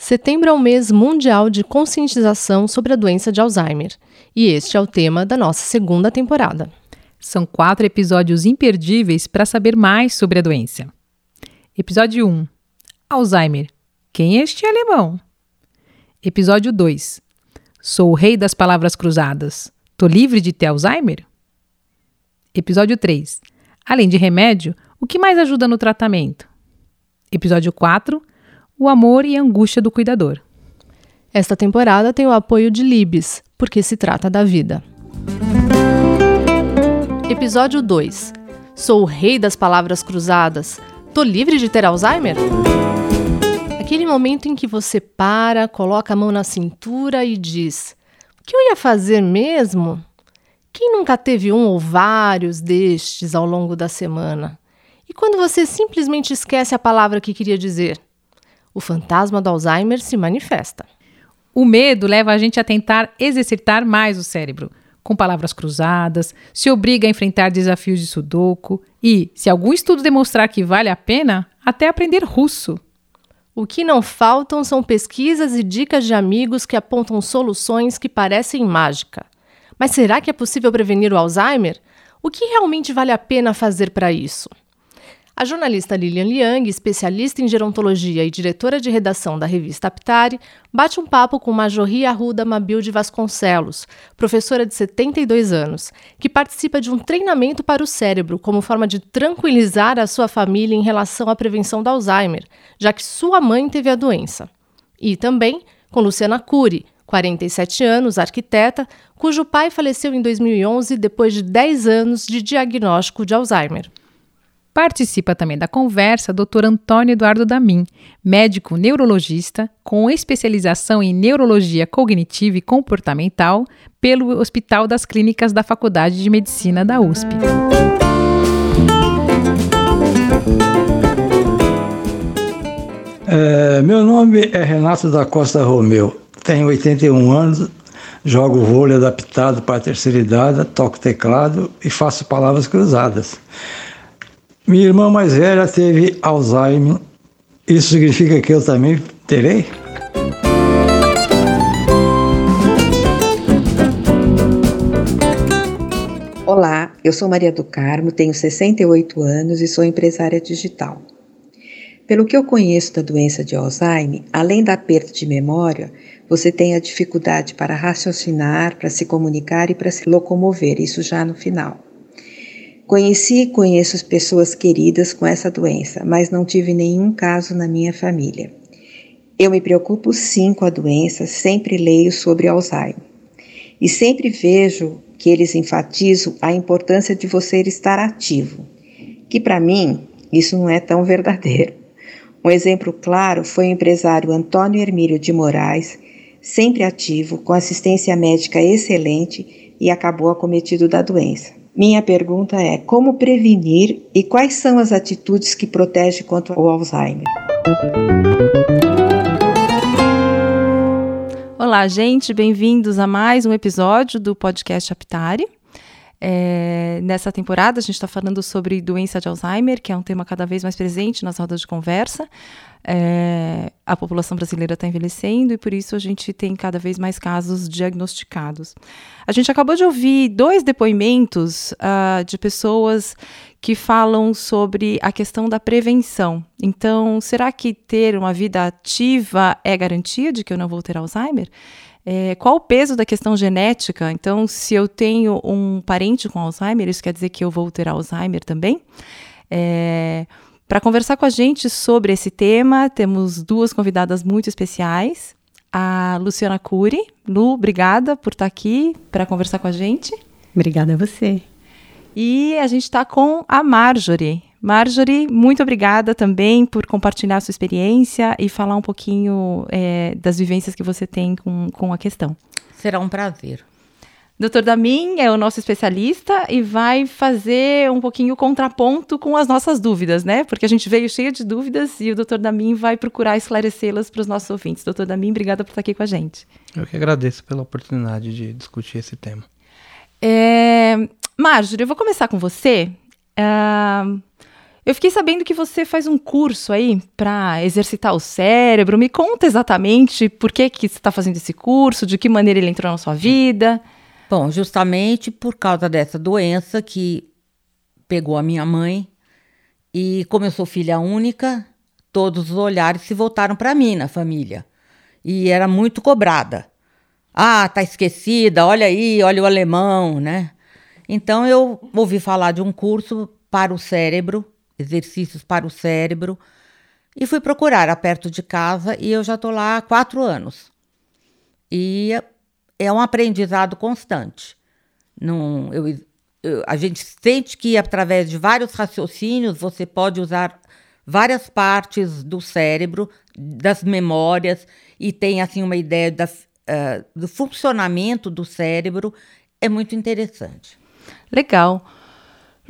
Setembro é o mês mundial de conscientização sobre a doença de Alzheimer, e este é o tema da nossa segunda temporada. São quatro episódios imperdíveis para saber mais sobre a doença. Episódio 1 Alzheimer. Quem é este alemão? Episódio 2. Sou o rei das palavras cruzadas. Tô livre de ter Alzheimer? Episódio 3. Além de remédio, o que mais ajuda no tratamento? Episódio 4. O amor e a angústia do cuidador. Esta temporada tem o apoio de Libes, porque se trata da vida. Episódio 2. Sou o rei das palavras cruzadas. Tô livre de ter Alzheimer? Aquele momento em que você para, coloca a mão na cintura e diz: O que eu ia fazer mesmo? Quem nunca teve um ou vários destes ao longo da semana? E quando você simplesmente esquece a palavra que queria dizer? O fantasma do Alzheimer se manifesta. O medo leva a gente a tentar exercitar mais o cérebro, com palavras cruzadas, se obriga a enfrentar desafios de sudoku e, se algum estudo demonstrar que vale a pena, até aprender russo. O que não faltam são pesquisas e dicas de amigos que apontam soluções que parecem mágica. Mas será que é possível prevenir o Alzheimer? O que realmente vale a pena fazer para isso? A jornalista Lilian Liang, especialista em gerontologia e diretora de redação da revista Aptari, bate um papo com Majorri Arruda Mabil de Vasconcelos, professora de 72 anos, que participa de um treinamento para o cérebro como forma de tranquilizar a sua família em relação à prevenção do Alzheimer, já que sua mãe teve a doença. E também com Luciana Cury, 47 anos, arquiteta, cujo pai faleceu em 2011 depois de 10 anos de diagnóstico de Alzheimer. Participa também da conversa Dr. Antônio Eduardo Damin, médico neurologista com especialização em neurologia cognitiva e comportamental pelo Hospital das Clínicas da Faculdade de Medicina da USP. É, meu nome é Renato da Costa Romeu, tenho 81 anos, jogo vôlei adaptado para a terceira idade, toco teclado e faço palavras cruzadas. Minha irmã mais velha teve Alzheimer. Isso significa que eu também terei? Olá, eu sou Maria do Carmo, tenho 68 anos e sou empresária digital. Pelo que eu conheço da doença de Alzheimer, além da perda de memória, você tem a dificuldade para raciocinar, para se comunicar e para se locomover, isso já no final. Conheci e conheço as pessoas queridas com essa doença, mas não tive nenhum caso na minha família. Eu me preocupo sim com a doença, sempre leio sobre Alzheimer. E sempre vejo que eles enfatizam a importância de você estar ativo, que para mim isso não é tão verdadeiro. Um exemplo claro foi o empresário Antônio Hermílio de Moraes, sempre ativo, com assistência médica excelente e acabou acometido da doença. Minha pergunta é: como prevenir e quais são as atitudes que protegem contra o Alzheimer? Olá, gente, bem-vindos a mais um episódio do podcast Aptari. É, nessa temporada, a gente está falando sobre doença de Alzheimer, que é um tema cada vez mais presente nas rodas de conversa. É, a população brasileira está envelhecendo e por isso a gente tem cada vez mais casos diagnosticados. A gente acabou de ouvir dois depoimentos uh, de pessoas que falam sobre a questão da prevenção. Então, será que ter uma vida ativa é garantia de que eu não vou ter Alzheimer? É, qual o peso da questão genética? Então, se eu tenho um parente com Alzheimer, isso quer dizer que eu vou ter Alzheimer também? É, para conversar com a gente sobre esse tema, temos duas convidadas muito especiais. A Luciana Cury. Lu, obrigada por estar aqui para conversar com a gente. Obrigada a você. E a gente está com a Marjorie. Marjorie, muito obrigada também por compartilhar a sua experiência e falar um pouquinho é, das vivências que você tem com, com a questão. Será um prazer. Dr. Damin é o nosso especialista e vai fazer um pouquinho o contraponto com as nossas dúvidas, né? Porque a gente veio cheio de dúvidas e o Dr. Damin vai procurar esclarecê-las para os nossos ouvintes. Dr. Damin, obrigada por estar aqui com a gente. Eu que agradeço pela oportunidade de discutir esse tema. É... Marjorie, eu vou começar com você. Uh... Eu fiquei sabendo que você faz um curso aí para exercitar o cérebro. Me conta exatamente por que, que você está fazendo esse curso, de que maneira ele entrou na sua vida. Bom, justamente por causa dessa doença que pegou a minha mãe e como eu sou filha única, todos os olhares se voltaram para mim na família. E era muito cobrada. Ah, tá esquecida, olha aí, olha o alemão, né? Então eu ouvi falar de um curso para o cérebro, exercícios para o cérebro, e fui procurar perto de casa e eu já estou lá há quatro anos. E é um aprendizado constante. Não, eu, eu, a gente sente que através de vários raciocínios você pode usar várias partes do cérebro, das memórias, e tem assim uma ideia da, uh, do funcionamento do cérebro. É muito interessante. Legal.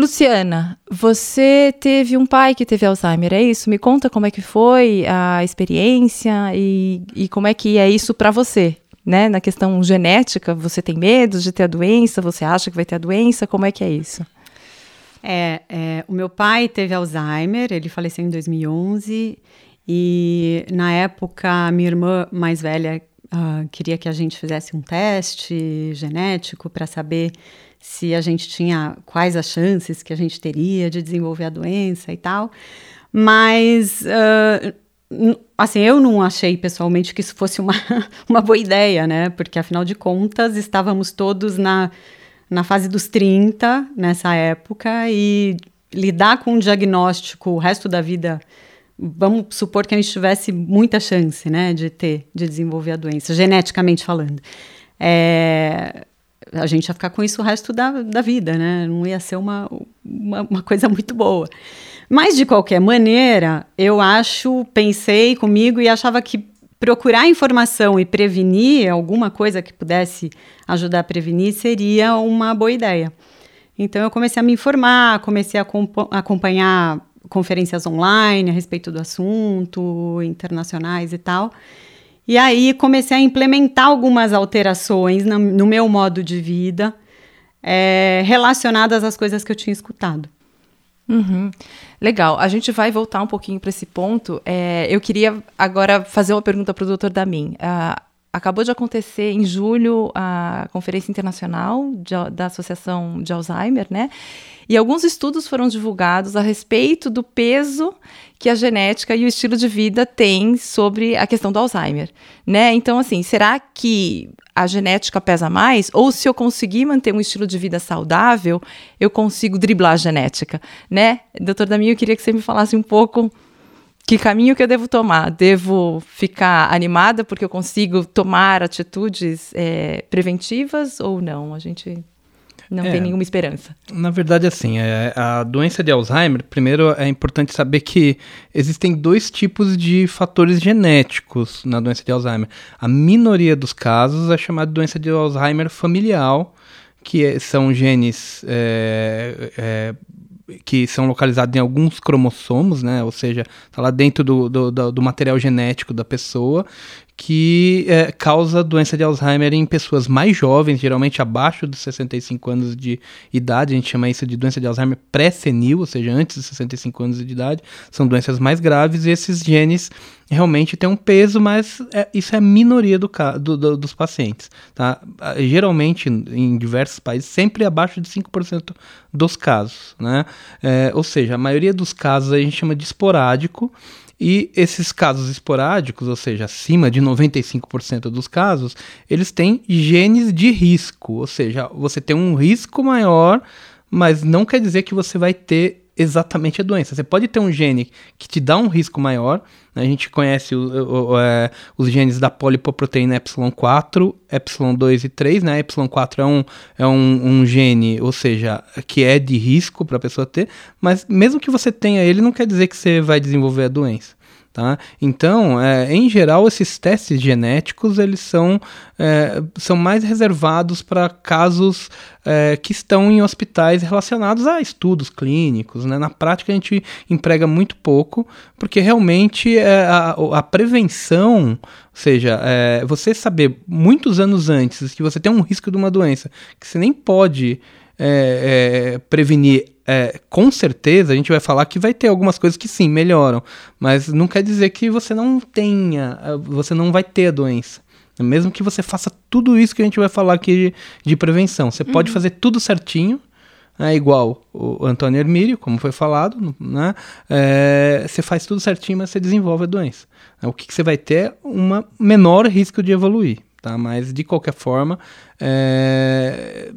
Luciana, você teve um pai que teve Alzheimer, é isso? Me conta como é que foi a experiência e, e como é que é isso para você né, na questão genética, você tem medo de ter a doença? Você acha que vai ter a doença? Como é que é isso? É, é, o meu pai teve Alzheimer, ele faleceu em 2011 e na época minha irmã mais velha uh, queria que a gente fizesse um teste genético para saber se a gente tinha quais as chances que a gente teria de desenvolver a doença e tal. Mas uh, assim, eu não achei pessoalmente que isso fosse uma, uma boa ideia, né? Porque afinal de contas, estávamos todos na, na fase dos 30 nessa época e lidar com um diagnóstico o resto da vida, vamos supor que a gente tivesse muita chance, né, de ter, de desenvolver a doença, geneticamente falando. É, a gente ia ficar com isso o resto da, da vida, né? Não ia ser uma, uma, uma coisa muito boa. Mas, de qualquer maneira, eu acho, pensei comigo e achava que procurar informação e prevenir alguma coisa que pudesse ajudar a prevenir seria uma boa ideia. Então, eu comecei a me informar, comecei a acompanhar conferências online a respeito do assunto, internacionais e tal. E aí comecei a implementar algumas alterações no, no meu modo de vida é, relacionadas às coisas que eu tinha escutado. Uhum. Legal. A gente vai voltar um pouquinho para esse ponto. É, eu queria agora fazer uma pergunta para o doutor Damin. Uh, acabou de acontecer em julho a Conferência Internacional de, da Associação de Alzheimer, né? E alguns estudos foram divulgados a respeito do peso que a genética e o estilo de vida têm sobre a questão do Alzheimer, né? Então, assim, será que a genética pesa mais? Ou se eu conseguir manter um estilo de vida saudável, eu consigo driblar a genética, né? Doutor Daminho, eu queria que você me falasse um pouco que caminho que eu devo tomar? Devo ficar animada porque eu consigo tomar atitudes é, preventivas ou não? A gente não é, tem nenhuma esperança. Na verdade, assim, é, a doença de Alzheimer, primeiro é importante saber que existem dois tipos de fatores genéticos na doença de Alzheimer. A minoria dos casos é chamada de doença de Alzheimer familiar, que é, são genes é, é, que são localizados em alguns cromossomos, né? Ou seja, está lá dentro do, do, do, material genético da pessoa, que é, causa doença de Alzheimer em pessoas mais jovens, geralmente abaixo dos 65 anos de idade. A gente chama isso de doença de Alzheimer pré-senil, ou seja, antes dos 65 anos de idade. São doenças mais graves e esses genes realmente têm um peso, mas é, isso é a minoria do, do, do, dos pacientes. Tá? Geralmente, em diversos países, sempre abaixo de 5% dos casos. Né? É, ou seja, a maioria dos casos a gente chama de esporádico e esses casos esporádicos, ou seja, acima de 95% dos casos, eles têm genes de risco, ou seja, você tem um risco maior, mas não quer dizer que você vai ter exatamente a doença. Você pode ter um gene que te dá um risco maior. Né? A gente conhece o, o, é, os genes da polipoproteína epsilon-4, epsilon-2 e 3. Né? Epsilon-4 é, um, é um, um gene, ou seja, que é de risco para a pessoa ter, mas mesmo que você tenha ele, não quer dizer que você vai desenvolver a doença. Tá? Então, é, em geral, esses testes genéticos eles são, é, são mais reservados para casos é, que estão em hospitais relacionados a estudos clínicos. Né? Na prática, a gente emprega muito pouco, porque realmente é, a, a prevenção, ou seja, é, você saber muitos anos antes que você tem um risco de uma doença que você nem pode é, é, prevenir, é, com certeza a gente vai falar que vai ter algumas coisas que sim melhoram, mas não quer dizer que você não tenha, é, você não vai ter a doença. Mesmo que você faça tudo isso que a gente vai falar aqui de, de prevenção, você uhum. pode fazer tudo certinho, é igual o Antônio Hermírio, como foi falado, né? É, você faz tudo certinho, mas você desenvolve a doença. O que, que você vai ter? Um menor risco de evoluir tá? Mas de qualquer forma, é...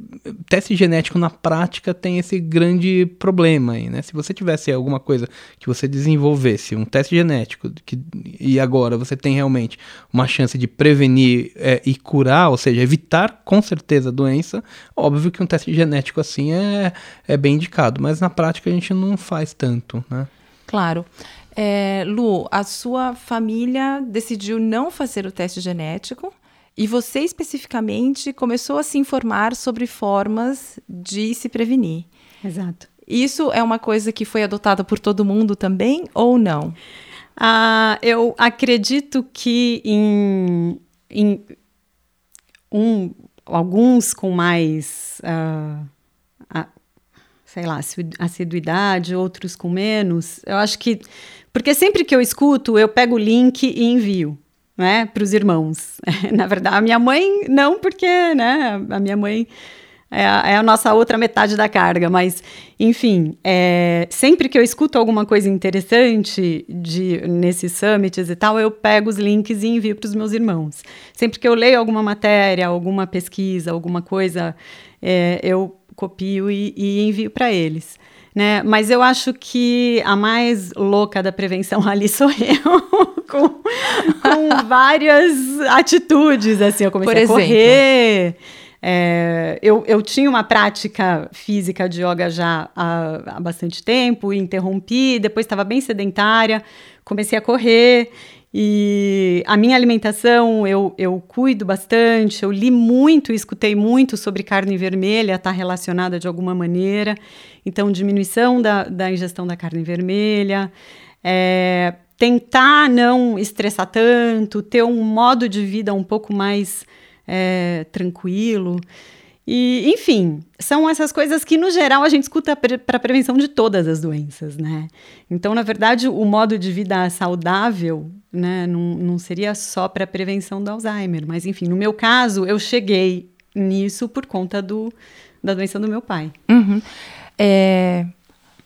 teste genético na prática tem esse grande problema aí, né? Se você tivesse alguma coisa que você desenvolvesse, um teste genético, que, e agora você tem realmente uma chance de prevenir é, e curar, ou seja, evitar com certeza a doença, óbvio que um teste genético assim é, é bem indicado, mas na prática a gente não faz tanto, né? Claro. É, Lu, a sua família decidiu não fazer o teste genético e você especificamente começou a se informar sobre formas de se prevenir. Exato. Isso é uma coisa que foi adotada por todo mundo também ou não? Ah, eu acredito que em, em um, alguns com mais, uh, a, sei lá, assiduidade, outros com menos. Eu acho que. Porque sempre que eu escuto, eu pego o link e envio né, para os irmãos. Na verdade, a minha mãe não, porque né, a minha mãe é a, é a nossa outra metade da carga, mas enfim, é, sempre que eu escuto alguma coisa interessante de, nesses summits e tal, eu pego os links e envio para os meus irmãos. Sempre que eu leio alguma matéria, alguma pesquisa, alguma coisa, é, eu copio e, e envio para eles né? Mas eu acho que a mais louca da prevenção ali sou eu, com, com várias atitudes, assim, eu comecei Por a correr. É, eu, eu tinha uma prática física de yoga já há, há bastante tempo, interrompi, depois estava bem sedentária, comecei a correr e a minha alimentação eu, eu cuido bastante, eu li muito e escutei muito sobre carne vermelha, está relacionada de alguma maneira. Então, diminuição da, da ingestão da carne vermelha, é, tentar não estressar tanto, ter um modo de vida um pouco mais é, tranquilo. E, enfim, são essas coisas que, no geral, a gente escuta para prevenção de todas as doenças, né? Então, na verdade, o modo de vida saudável, né, não, não seria só para prevenção do Alzheimer, mas, enfim, no meu caso, eu cheguei nisso por conta do, da doença do meu pai. Uhum. É,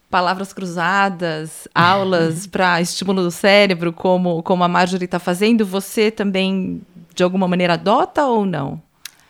palavras cruzadas, aulas para estímulo do cérebro, como, como a Marjorie está fazendo, você também, de alguma maneira, adota ou não?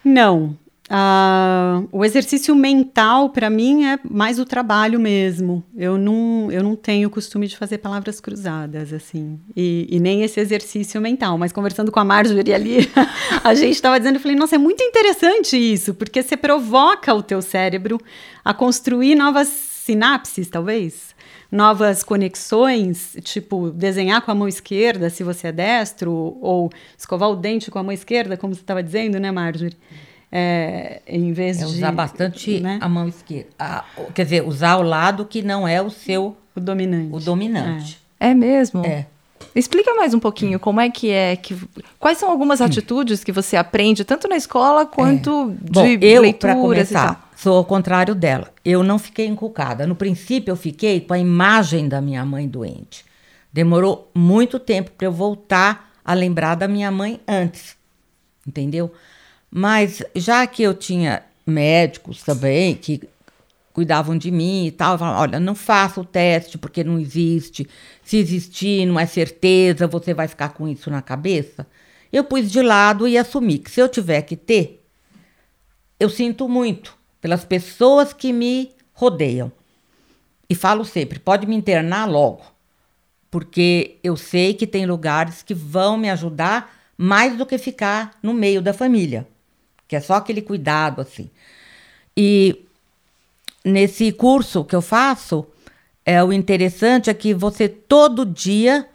Não, Uh, o exercício mental, para mim, é mais o trabalho mesmo. Eu não, eu não tenho costume de fazer palavras cruzadas, assim. E, e nem esse exercício mental. Mas conversando com a Marjorie ali, a gente estava dizendo, eu falei, nossa, é muito interessante isso, porque você provoca o teu cérebro a construir novas sinapses, talvez. Novas conexões, tipo desenhar com a mão esquerda, se você é destro, ou escovar o dente com a mão esquerda, como você estava dizendo, né, Marjorie? É, em vez é de usar bastante né? a mão esquerda. A, quer dizer, usar o lado que não é o seu. O dominante. O dominante. É, é mesmo? É. Explica mais um pouquinho como é que é que quais são algumas atitudes que você aprende tanto na escola quanto é. de Bom, eu, leituras começar, Sou ao contrário dela. Eu não fiquei encucada. No princípio eu fiquei com a imagem da minha mãe doente. Demorou muito tempo para eu voltar a lembrar da minha mãe antes. Entendeu? Mas já que eu tinha médicos também que cuidavam de mim e tal, falavam, olha, não faça o teste porque não existe. Se existir, não é certeza, você vai ficar com isso na cabeça. Eu pus de lado e assumi que se eu tiver que ter, eu sinto muito pelas pessoas que me rodeiam. e falo sempre: pode me internar logo, porque eu sei que tem lugares que vão me ajudar mais do que ficar no meio da família, que é só aquele cuidado assim. E nesse curso que eu faço, é o interessante é que você todo dia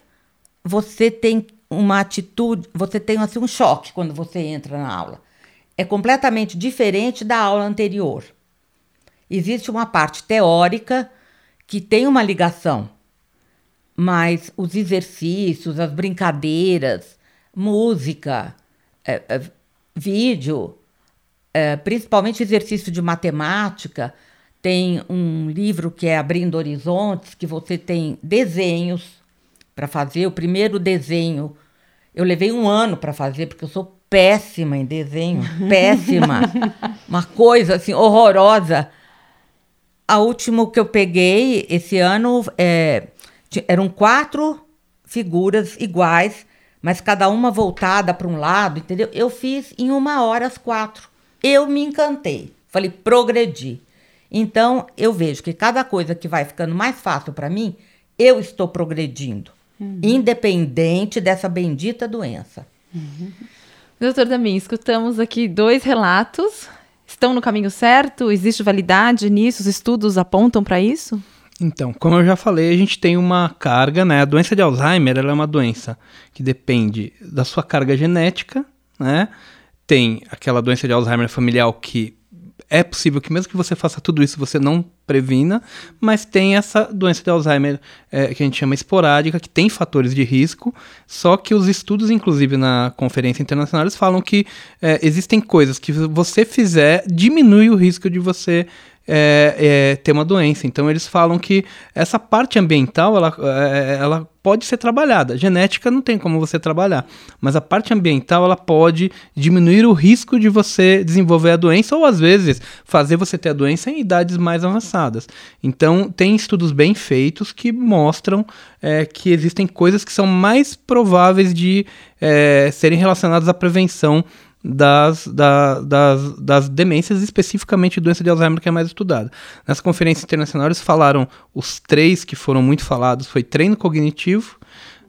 você tem uma atitude, você tem assim um choque quando você entra na aula. É completamente diferente da aula anterior. Existe uma parte teórica que tem uma ligação, mas os exercícios, as brincadeiras, música, é, é, vídeo, é, principalmente exercício de matemática, tem um livro que é Abrindo Horizontes, que você tem desenhos para fazer. O primeiro desenho eu levei um ano para fazer, porque eu sou péssima em desenho, péssima. Uma coisa assim horrorosa. A última que eu peguei esse ano é, eram quatro figuras iguais, mas cada uma voltada para um lado, entendeu? Eu fiz em uma hora as quatro. Eu me encantei. Falei, progredi. Então, eu vejo que cada coisa que vai ficando mais fácil para mim, eu estou progredindo, uhum. independente dessa bendita doença. Uhum. Doutor Damin, escutamos aqui dois relatos. Estão no caminho certo? Existe validade nisso? Os estudos apontam para isso? Então, como eu já falei, a gente tem uma carga, né? A doença de Alzheimer é uma doença que depende da sua carga genética, né? Tem aquela doença de Alzheimer familiar que é possível que mesmo que você faça tudo isso, você não previna, mas tem essa doença de Alzheimer é, que a gente chama esporádica, que tem fatores de risco, só que os estudos, inclusive na conferência internacional, eles falam que é, existem coisas que você fizer, diminui o risco de você é, é, ter uma doença. Então eles falam que essa parte ambiental ela, é, ela pode ser trabalhada. Genética não tem como você trabalhar, mas a parte ambiental ela pode diminuir o risco de você desenvolver a doença ou às vezes fazer você ter a doença em idades mais avançadas. Então tem estudos bem feitos que mostram é, que existem coisas que são mais prováveis de é, serem relacionadas à prevenção das, da, das, das demências, especificamente doença de Alzheimer, que é mais estudada. Nessa conferência internacional, eles falaram os três que foram muito falados: foi treino cognitivo,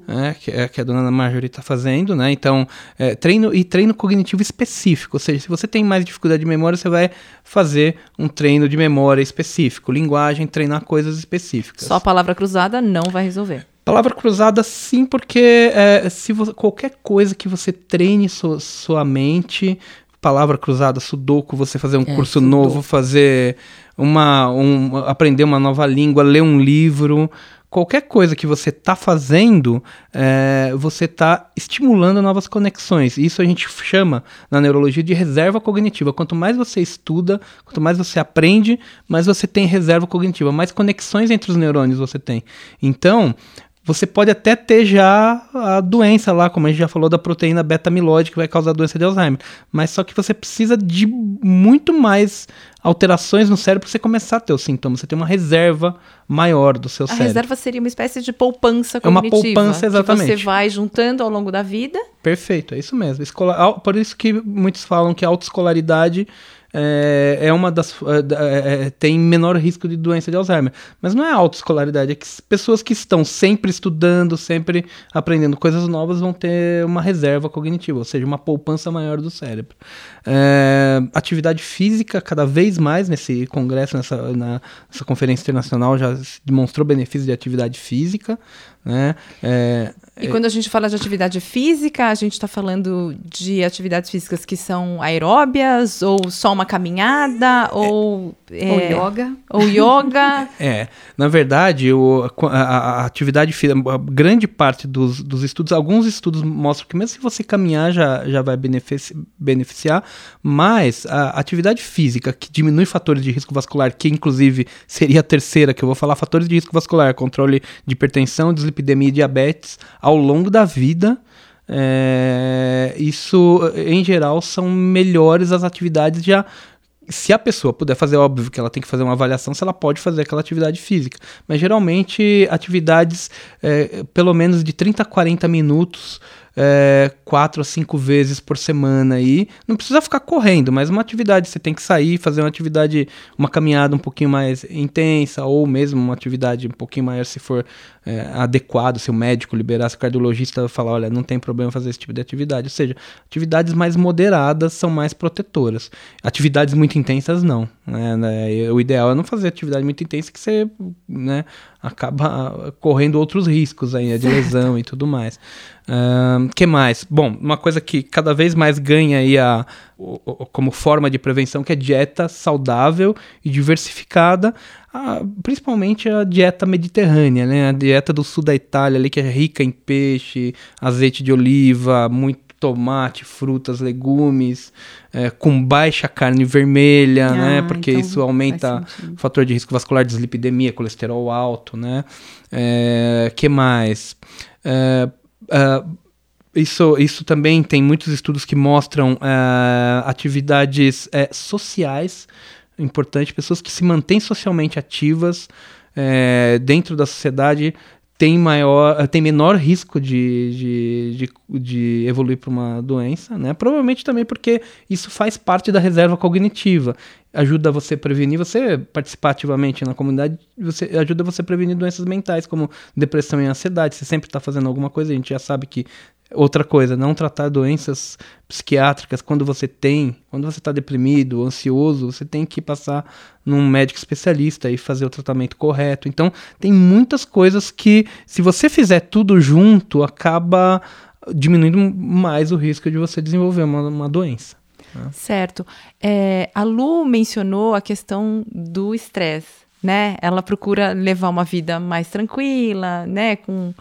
é, que, é, que a dona Marjorie está fazendo, né? Então, é, treino e treino cognitivo específico, ou seja, se você tem mais dificuldade de memória, você vai fazer um treino de memória específico, linguagem, treinar coisas específicas. Só a palavra cruzada não vai resolver. Palavra cruzada, sim, porque é, se você, qualquer coisa que você treine sua, sua mente, palavra cruzada, sudoku, você fazer um é, curso sudoku. novo, fazer uma, um, aprender uma nova língua, ler um livro, qualquer coisa que você está fazendo, é, você está estimulando novas conexões. Isso a gente chama na neurologia de reserva cognitiva. Quanto mais você estuda, quanto mais você aprende, mais você tem reserva cognitiva, mais conexões entre os neurônios você tem. Então, você pode até ter já a doença lá, como a gente já falou da proteína beta-amiloide que vai causar a doença de Alzheimer. Mas só que você precisa de muito mais alterações no cérebro para você começar a ter os sintomas. Você tem uma reserva maior do seu a cérebro. A reserva seria uma espécie de poupança cognitiva. É uma poupança, exatamente. Que você vai juntando ao longo da vida. Perfeito, é isso mesmo. Escola... Por isso que muitos falam que a autoescolaridade é, é uma das. É, é, tem menor risco de doença de Alzheimer. Mas não é autoescolaridade, é que pessoas que estão sempre estudando, sempre aprendendo coisas novas vão ter uma reserva cognitiva, ou seja, uma poupança maior do cérebro. É, atividade física, cada vez mais nesse congresso, nessa, na, nessa conferência internacional, já demonstrou benefícios de atividade física. Né? É, e quando a gente fala de atividade física, a gente está falando de atividades físicas que são aeróbias, ou só uma caminhada, ou, é, ou yoga. Ou yoga. É, na verdade, o, a, a, atividade física, a grande parte dos, dos estudos, alguns estudos mostram que mesmo se você caminhar já, já vai benefici beneficiar, mas a atividade física que diminui fatores de risco vascular, que inclusive seria a terceira que eu vou falar, fatores de risco vascular, controle de hipertensão, dislipidemia e diabetes, ao longo da vida, é, isso em geral são melhores as atividades já se a pessoa puder fazer, óbvio que ela tem que fazer uma avaliação se ela pode fazer aquela atividade física. Mas geralmente atividades é, pelo menos de 30 a 40 minutos é, quatro a cinco vezes por semana aí. Não precisa ficar correndo, mas uma atividade, você tem que sair, fazer uma atividade, uma caminhada um pouquinho mais intensa, ou mesmo uma atividade um pouquinho maior se for é, adequado, se o médico liberar, se o cardiologista falar, olha, não tem problema fazer esse tipo de atividade. Ou seja, atividades mais moderadas são mais protetoras. Atividades muito intensas, não. Né? né o ideal é não fazer atividade muito intensa que você né, acaba correndo outros riscos aí, de lesão e tudo mais. Uh, que mais? Bom, uma coisa que cada vez mais ganha aí a, o, como forma de prevenção, que é dieta saudável e diversificada, a, principalmente a dieta mediterrânea, né? A dieta do sul da Itália ali, que é rica em peixe, azeite de oliva, muito tomate, frutas, legumes, é, com baixa carne vermelha, ah, né? Porque então isso aumenta o fator de risco vascular, dislipidemia, colesterol alto, né? É, que mais? É, Uh, isso, isso também tem muitos estudos que mostram uh, atividades uh, sociais importantes, pessoas que se mantêm socialmente ativas uh, dentro da sociedade tem maior tem menor risco de, de, de, de evoluir para uma doença, né? Provavelmente também porque isso faz parte da reserva cognitiva. Ajuda você a prevenir, você participar ativamente na comunidade, você ajuda você a prevenir doenças mentais, como depressão e ansiedade. Você sempre está fazendo alguma coisa, a gente já sabe que Outra coisa, não tratar doenças psiquiátricas quando você tem, quando você está deprimido, ansioso, você tem que passar num médico especialista e fazer o tratamento correto. Então, tem muitas coisas que, se você fizer tudo junto, acaba diminuindo mais o risco de você desenvolver uma, uma doença. Né? Certo. É, a Lu mencionou a questão do estresse, né? Ela procura levar uma vida mais tranquila, né? Com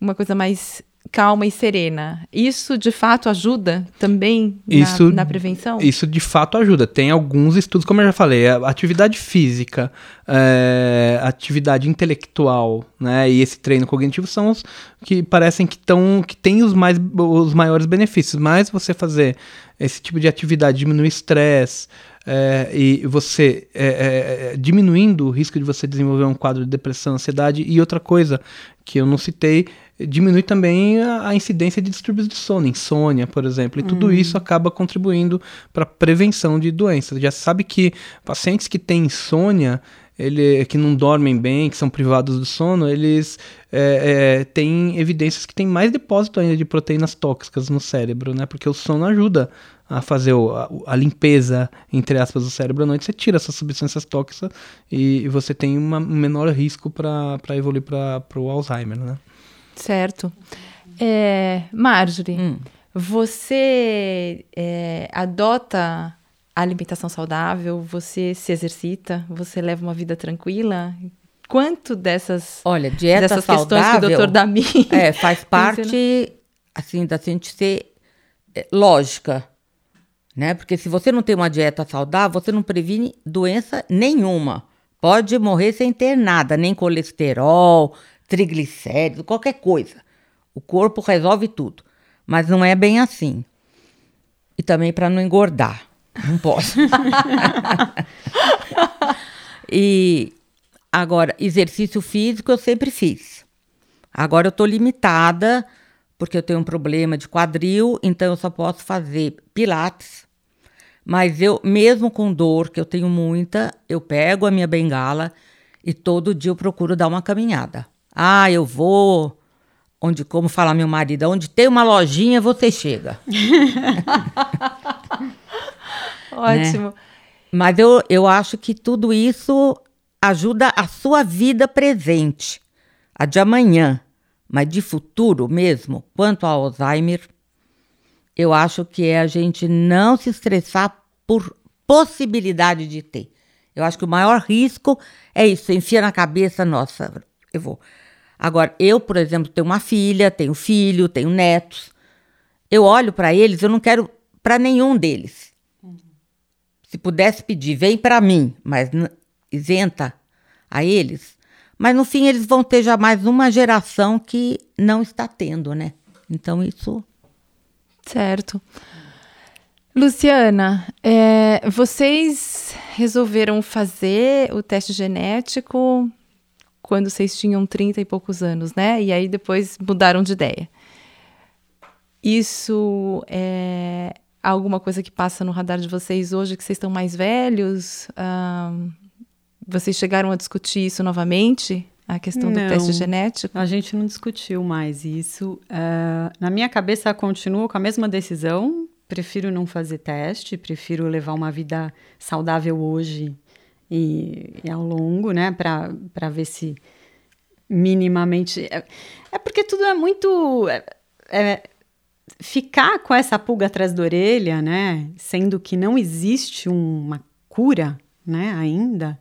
uma coisa mais calma e serena. Isso de fato ajuda também isso, na, na, prevenção? Isso de fato ajuda. Tem alguns estudos, como eu já falei, a atividade física, é, atividade intelectual, né, e esse treino cognitivo são os que parecem que estão que têm os mais os maiores benefícios. Mas você fazer esse tipo de atividade diminui estresse. É, e você é, é, diminuindo o risco de você desenvolver um quadro de depressão, ansiedade e outra coisa que eu não citei diminui também a, a, incidência de distúrbios de sono, insônia, por exemplo. E tudo uhum. isso acaba contribuindo para a prevenção de doenças. Já sabe que pacientes que têm insônia, ele, que não dormem bem, que são privados do sono, eles é, é, têm evidências que têm mais depósito ainda de proteínas tóxicas no cérebro, né? Porque o sono ajuda a fazer o, a, a, limpeza, entre aspas, do cérebro à noite, você tira essas substâncias tóxicas e, e você tem uma, um menor risco para evoluir para o Alzheimer, né? Certo. É, Marjorie, hum. você é, adota alimentação saudável, você se exercita, você leva uma vida tranquila? Quanto dessas, Olha, dieta dessas saudável, questões que o doutor Dami... É, faz parte, assim, da gente ser é, lógica, né? Porque se você não tem uma dieta saudável, você não previne doença nenhuma. Pode morrer sem ter nada, nem colesterol, triglicéridos, qualquer coisa. O corpo resolve tudo. Mas não é bem assim. E também para não engordar. Não posso. e agora, exercício físico eu sempre fiz. Agora eu estou limitada, porque eu tenho um problema de quadril, então eu só posso fazer pilates. Mas eu, mesmo com dor, que eu tenho muita, eu pego a minha bengala e todo dia eu procuro dar uma caminhada. Ah, eu vou. Onde, como fala meu marido, onde tem uma lojinha, você chega. Ótimo. Né? Mas eu, eu acho que tudo isso ajuda a sua vida presente, a de amanhã, mas de futuro mesmo, quanto ao Alzheimer, eu acho que é a gente não se estressar por possibilidade de ter. Eu acho que o maior risco é isso, enfia na cabeça, nossa, eu vou. Agora, eu, por exemplo, tenho uma filha, tenho filho, tenho netos. Eu olho para eles, eu não quero para nenhum deles. Uhum. Se pudesse pedir, vem para mim, mas isenta a eles. Mas no fim eles vão ter já mais uma geração que não está tendo, né? Então isso. Certo. Luciana, é, vocês resolveram fazer o teste genético quando vocês tinham 30 e poucos anos, né? E aí depois mudaram de ideia. Isso é alguma coisa que passa no radar de vocês hoje, que vocês estão mais velhos? Uh, vocês chegaram a discutir isso novamente? A questão Não, do teste genético? A gente não discutiu mais isso. Uh, na minha cabeça, continuo com a mesma decisão. Prefiro não fazer teste, prefiro levar uma vida saudável hoje e, e ao longo, né, para ver se minimamente. É, é, porque tudo é muito. É, é, ficar com essa pulga atrás da orelha, né, sendo que não existe uma cura, né, ainda.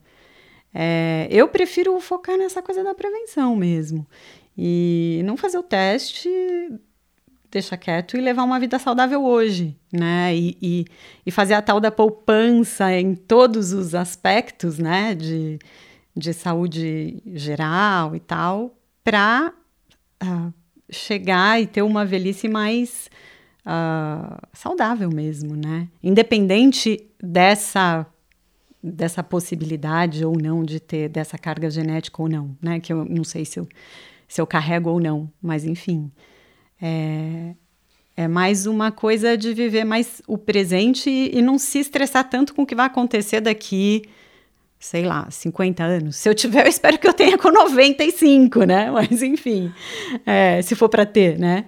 É, eu prefiro focar nessa coisa da prevenção mesmo. E não fazer o teste, deixar quieto e levar uma vida saudável hoje, né? E, e, e fazer a tal da poupança em todos os aspectos, né? De, de saúde geral e tal, para uh, ah, chegar e ter uma velhice mais uh, saudável mesmo, né? Independente dessa dessa possibilidade ou não de ter dessa carga genética ou não, né? Que eu não sei se eu, se eu carrego ou não, mas enfim. É, é mais uma coisa de viver mais o presente e, e não se estressar tanto com o que vai acontecer daqui, sei lá, 50 anos. Se eu tiver, eu espero que eu tenha com 95, né? Mas enfim, é, se for para ter, né?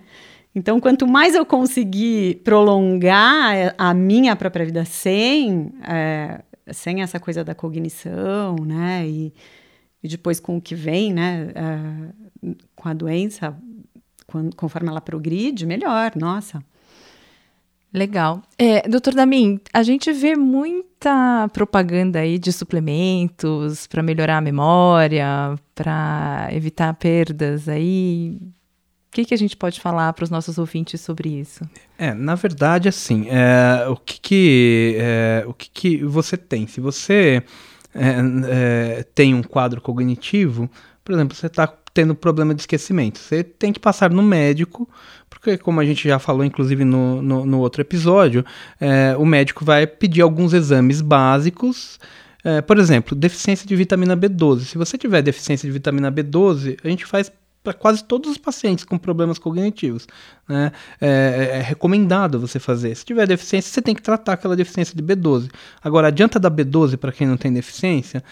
Então, quanto mais eu conseguir prolongar a minha própria vida sem, é, sem essa coisa da cognição, né? E, e depois com o que vem, né? Uh, com a doença, quando, conforme ela progride, melhor, nossa. Legal. É, doutor Damin, a gente vê muita propaganda aí de suplementos para melhorar a memória, para evitar perdas aí que, que a gente pode falar para os nossos ouvintes sobre isso? É, na verdade, assim, é, o que que, é, o que que você tem? Se você é, é tem um quadro cognitivo, por exemplo, você está tendo problema de esquecimento, você tem que passar no médico, porque como a gente já falou, inclusive no, no, no outro episódio, é, o médico vai pedir alguns exames básicos, é, por exemplo, deficiência de vitamina B12. Se você tiver deficiência de vitamina B12, a gente faz para quase todos os pacientes com problemas cognitivos. Né? É, é, recomendado você fazer. Se tiver deficiência, você tem que tratar aquela deficiência de B12. Agora, adianta da B12 para quem não tem deficiência?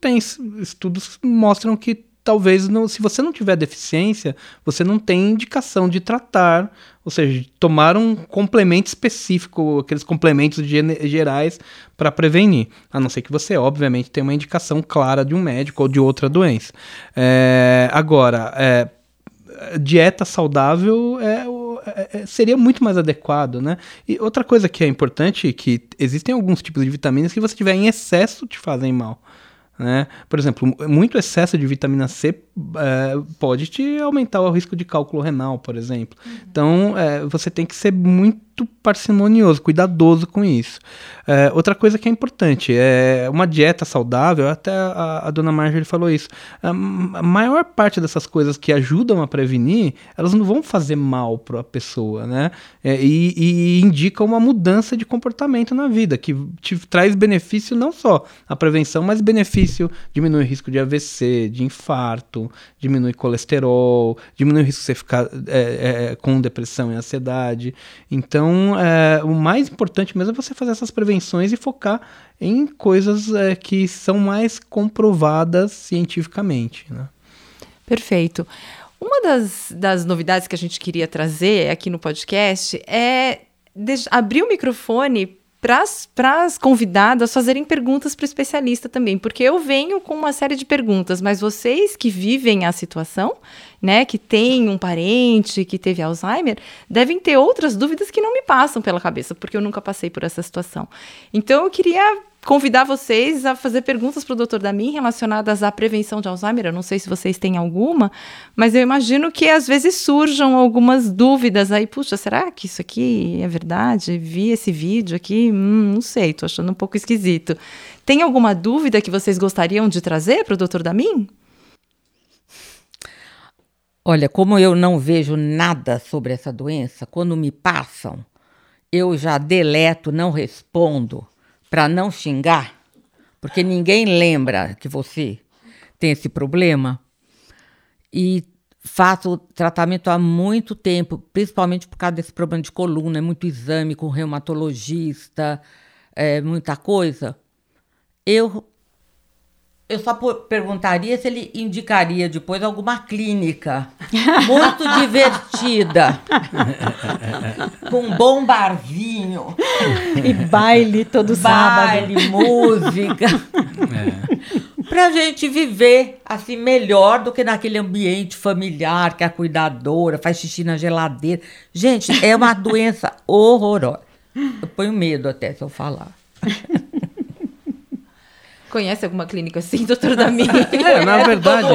Tem estudos que mostram que talvez não, se você não tiver deficiência, você não tem indicação de tratar, ou seja, tomar um complemento específico, aqueles complementos gerais para prevenir, a não ser que você, obviamente, tenha uma indicação clara de um médico ou de outra doença. É, agora, é, dieta saudável é, é, é, seria muito mais adequado, né? E outra coisa que é importante, que existem alguns tipos de vitaminas que você tiver em excesso te fazem mal. Né? Por exemplo, muito excesso de vitamina C é, pode te aumentar o risco de cálculo renal, por exemplo. Uhum. Então, é, você tem que ser muito muito parcimonioso, cuidadoso com isso. É, outra coisa que é importante é uma dieta saudável, até a, a dona Marjorie falou isso. A, maior parte dessas coisas que ajudam a prevenir, elas não vão fazer mal para a pessoa, né? É, e, e indicam uma mudança de comportamento na vida, que te traz benefício não só a prevenção, mas benefício, diminui o risco de AVC, de infarto, diminui colesterol, diminui o risco de você ficar é, é, com depressão e ansiedade. Então, então, é, o mais importante mesmo é você fazer essas prevenções e focar em coisas é, que são mais comprovadas cientificamente. Né? Perfeito. Uma das, das novidades que a gente queria trazer aqui no podcast é abrir o microfone para as convidadas fazerem perguntas para o especialista também, porque eu venho com uma série de perguntas, mas vocês que vivem a situação, né, que tem um parente que teve Alzheimer, devem ter outras dúvidas que não me passam pela cabeça, porque eu nunca passei por essa situação. Então eu queria convidar vocês a fazer perguntas para o Dr. Damin relacionadas à prevenção de Alzheimer. Eu não sei se vocês têm alguma, mas eu imagino que às vezes surjam algumas dúvidas aí. Puxa, será que isso aqui é verdade? Vi esse vídeo aqui, hum, não sei, estou achando um pouco esquisito. Tem alguma dúvida que vocês gostariam de trazer para o Dr. Damin? Olha, como eu não vejo nada sobre essa doença, quando me passam, eu já deleto, não respondo para não xingar, porque ninguém lembra que você tem esse problema. E faço tratamento há muito tempo, principalmente por causa desse problema de coluna, é muito exame com reumatologista, é, muita coisa. Eu eu só perguntaria se ele indicaria depois alguma clínica muito divertida, com um bom barzinho. E baile todo baile, sábado. música. É. Pra gente viver assim melhor do que naquele ambiente familiar que a cuidadora faz xixi na geladeira. Gente, é uma doença horrorosa. Eu ponho medo até se eu falar. Conhece alguma clínica assim, doutor Dami? É, na verdade,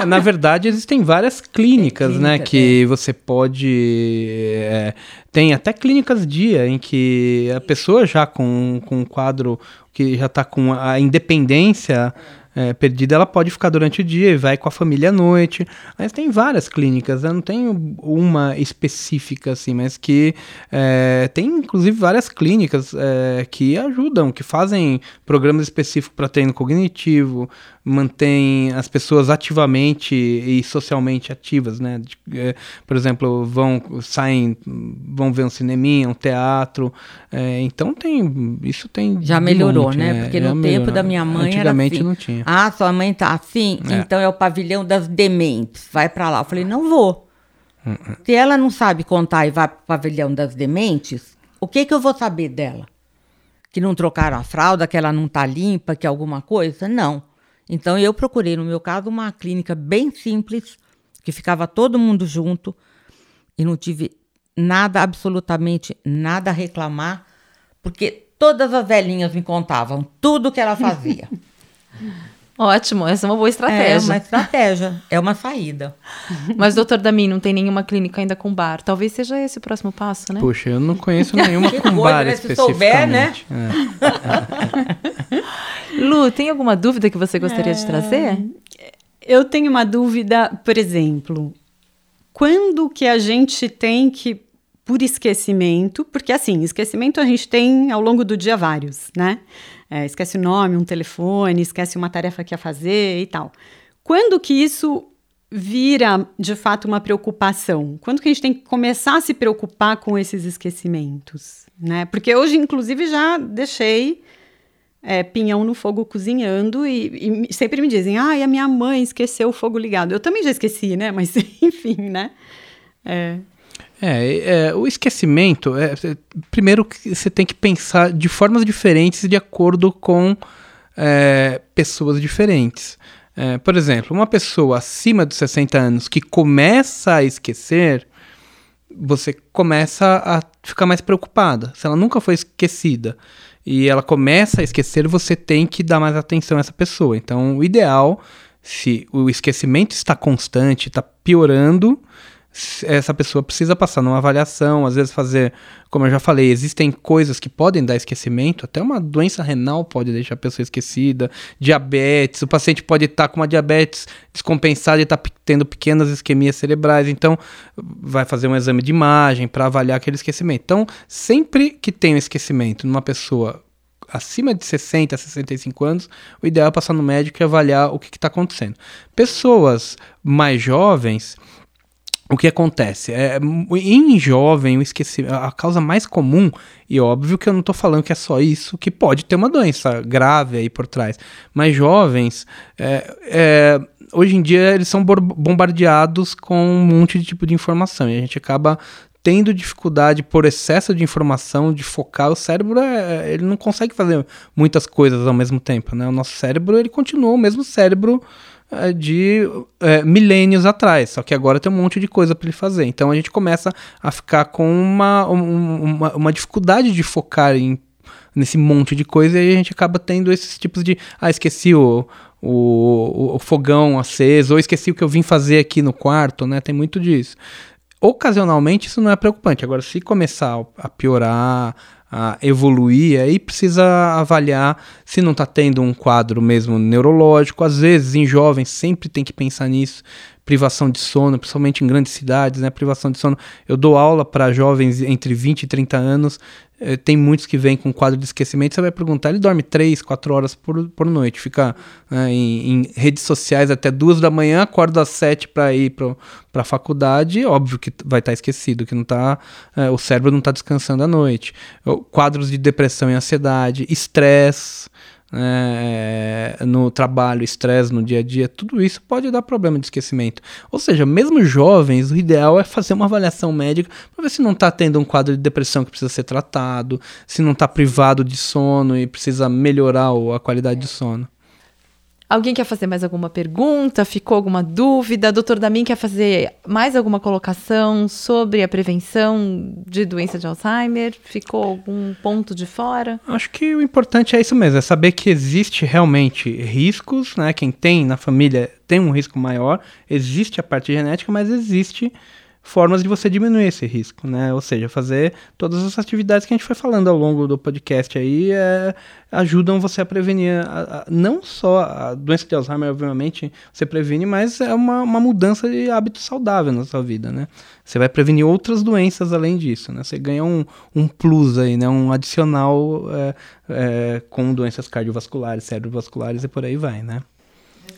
é, na verdade existem várias clínicas, clínica, né, que é. você pode é, tem até clínicas dia em que a pessoa já com, com um quadro que já está com a independência é, perdida, ela pode ficar durante o dia e vai com a família à noite. Mas tem várias clínicas, eu não tenho uma específica assim, mas que é, tem inclusive várias clínicas é, que ajudam, que fazem programas específicos para treino cognitivo, mantém as pessoas ativamente e socialmente ativas, né? É, por exemplo, vão saem, vão ver um cineminha, um teatro. É, então tem isso tem já melhorou, monte, né? É, Porque no tempo da minha mãe antigamente era assim, não tinha. Ah, sua mãe tá assim, é. então é o pavilhão das dementes. Vai para lá. Eu falei não vou. Uh -uh. Se ela não sabe contar e vai para o pavilhão das dementes, o que que eu vou saber dela? Que não trocaram a fralda, que ela não tá limpa, que alguma coisa? Não. Então eu procurei, no meu caso, uma clínica bem simples, que ficava todo mundo junto e não tive nada, absolutamente nada a reclamar, porque todas as velhinhas me contavam tudo que ela fazia. Ótimo, essa é uma boa estratégia. É uma estratégia, é uma saída. Mas, doutor Dami, não tem nenhuma clínica ainda com bar. Talvez seja esse o próximo passo, né? Puxa, eu não conheço nenhuma com coisa, bar né? especificamente. Se souber, né? É. Lu, tem alguma dúvida que você gostaria é... de trazer? Eu tenho uma dúvida, por exemplo, quando que a gente tem que, por esquecimento, porque assim, esquecimento a gente tem ao longo do dia vários, né? É, esquece o nome, um telefone, esquece uma tarefa que ia fazer e tal. Quando que isso vira de fato uma preocupação? Quando que a gente tem que começar a se preocupar com esses esquecimentos? Né? Porque hoje, inclusive, já deixei é, pinhão no fogo cozinhando e, e, sempre me dizem, ah, a minha mãe esqueceu o fogo ligado. Eu também já esqueci, né? Mas enfim, né? É. É, é, o esquecimento, é, é, primeiro que você tem que pensar de formas diferentes de acordo com é, pessoas diferentes. É, por exemplo, uma pessoa acima dos 60 anos que começa a esquecer, você começa a ficar mais preocupada. Se ela nunca foi esquecida e ela começa a esquecer, você tem que dar mais atenção a essa pessoa. Então, o ideal, se o esquecimento está constante, está piorando, essa pessoa precisa passar numa avaliação, às vezes fazer, como eu já falei, existem coisas que podem dar esquecimento, até uma doença renal pode deixar a pessoa esquecida, diabetes, o paciente pode estar com uma diabetes descompensada e estar tá tendo pequenas isquemias cerebrais, então vai fazer um exame de imagem para avaliar aquele esquecimento. Então, sempre que tem um esquecimento numa pessoa acima de 60, 65 anos, o ideal é passar no médico e avaliar o que está acontecendo. Pessoas mais jovens, o que acontece? É, em jovem, o esquecimento, a causa mais comum, e óbvio que eu não estou falando que é só isso, que pode ter uma doença grave aí por trás, mas jovens, é, é, hoje em dia, eles são bombardeados com um monte de tipo de informação, e a gente acaba tendo dificuldade por excesso de informação, de focar, o cérebro é, ele não consegue fazer muitas coisas ao mesmo tempo, né? O nosso cérebro, ele continua o mesmo cérebro é, de é, milênios atrás, só que agora tem um monte de coisa para ele fazer. Então a gente começa a ficar com uma, uma, uma dificuldade de focar em, nesse monte de coisa e a gente acaba tendo esses tipos de. Ah, esqueci o, o, o, fogão aceso, ou esqueci o que eu vim fazer aqui no quarto, né? Tem muito disso. Ocasionalmente isso não é preocupante. Agora, se começar a piorar, a evoluir, aí precisa avaliar se não está tendo um quadro mesmo neurológico. Às vezes, em jovens, sempre tem que pensar nisso, privação de sono, principalmente em grandes cidades, né? Privação de sono. Eu dou aula para jovens entre 20 e 30 anos. Eh, tem muitos que vêm com quadro de esquecimento. Você vai perguntar, ele dorme 3, 4 horas por, por noite, fica né, em, em, redes sociais até 2 da manhã, acorda às 7 para ir para a faculdade. Óbvio que vai estar tá esquecido, que não tá, eh, o cérebro não está descansando à noite. Quadros de depressão e ansiedade, estresse é, no trabalho, estresse no dia a dia, tudo isso pode dar problema de esquecimento. Ou seja, mesmo jovens, o ideal é fazer uma avaliação médica para ver se não está tendo um quadro de depressão que precisa ser tratado, se não está privado de sono e precisa melhorar a qualidade de sono. Alguém quer fazer mais alguma pergunta? Ficou alguma dúvida? Doutor Damin quer fazer mais alguma colocação sobre a prevenção de doença de Alzheimer? Ficou algum ponto de fora? Acho que o importante é isso mesmo, é saber que existe realmente riscos, né? Quem tem na família tem um risco maior, existe a parte genética, mas existe formas de você diminuir esse risco, né? Ou seja, fazer todas as atividades que a gente foi falando ao longo do podcast aí é, ajudam você a prevenir a, a, não só a doença de Alzheimer, obviamente, você previne, mas é uma, uma mudança de hábito saudável na sua vida, né? Você vai prevenir outras doenças além disso, né? Você ganha um, um plus aí, né? Um adicional é, é, com doenças cardiovasculares, cerebrovasculares e por aí vai, né?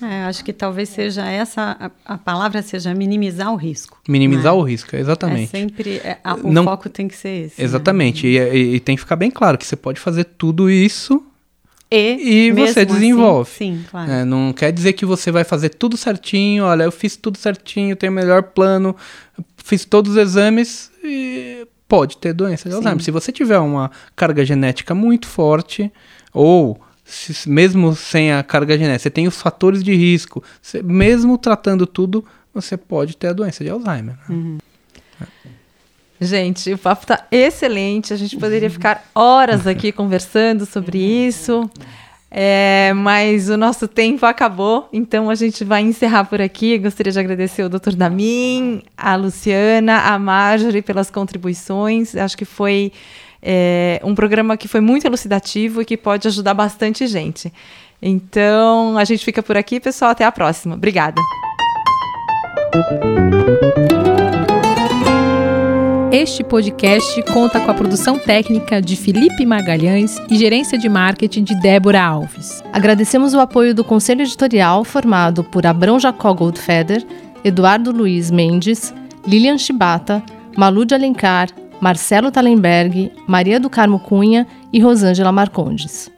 É, acho que talvez seja essa a, a, palavra seja minimizar o risco. Minimizar né? o risco, exatamente. É sempre é, a, o Não, foco tem que ser esse. Né? Exatamente. Né? E, e, tem que ficar bem claro que você pode fazer tudo isso e, e você assim, desenvolve. Assim, sim, claro. É, não quer dizer que você vai fazer tudo certinho. Olha, eu fiz tudo certinho, tenho o melhor plano, fiz todos os exames e pode ter doença de Alzheimer. Se você tiver uma carga genética muito forte ou se, mesmo sem a carga genética, você tem os fatores de risco, você, mesmo tratando tudo, você pode ter a doença de Alzheimer. Né? Uhum. Gente, o papo está excelente. A gente poderia ficar horas aqui conversando sobre isso. É, mas o nosso tempo acabou, então a gente vai encerrar por aqui. Gostaria de agradecer o Dr. Damin, a Luciana, a Marjorie pelas contribuições. Acho que foi é um programa que foi muito elucidativo e que pode ajudar bastante gente. Então, a gente fica por aqui, pessoal. Até a próxima. Obrigada. Este podcast conta com a produção técnica de Felipe Magalhães e gerência de marketing de Débora Alves. Agradecemos o apoio do conselho editorial formado por Abrão Jacó Goldfeder, Eduardo Luiz Mendes, Lilian Chibata, Malu de Alencar, Marcelo Talenberg, Maria do Carmo Cunha e Rosângela Marcondes.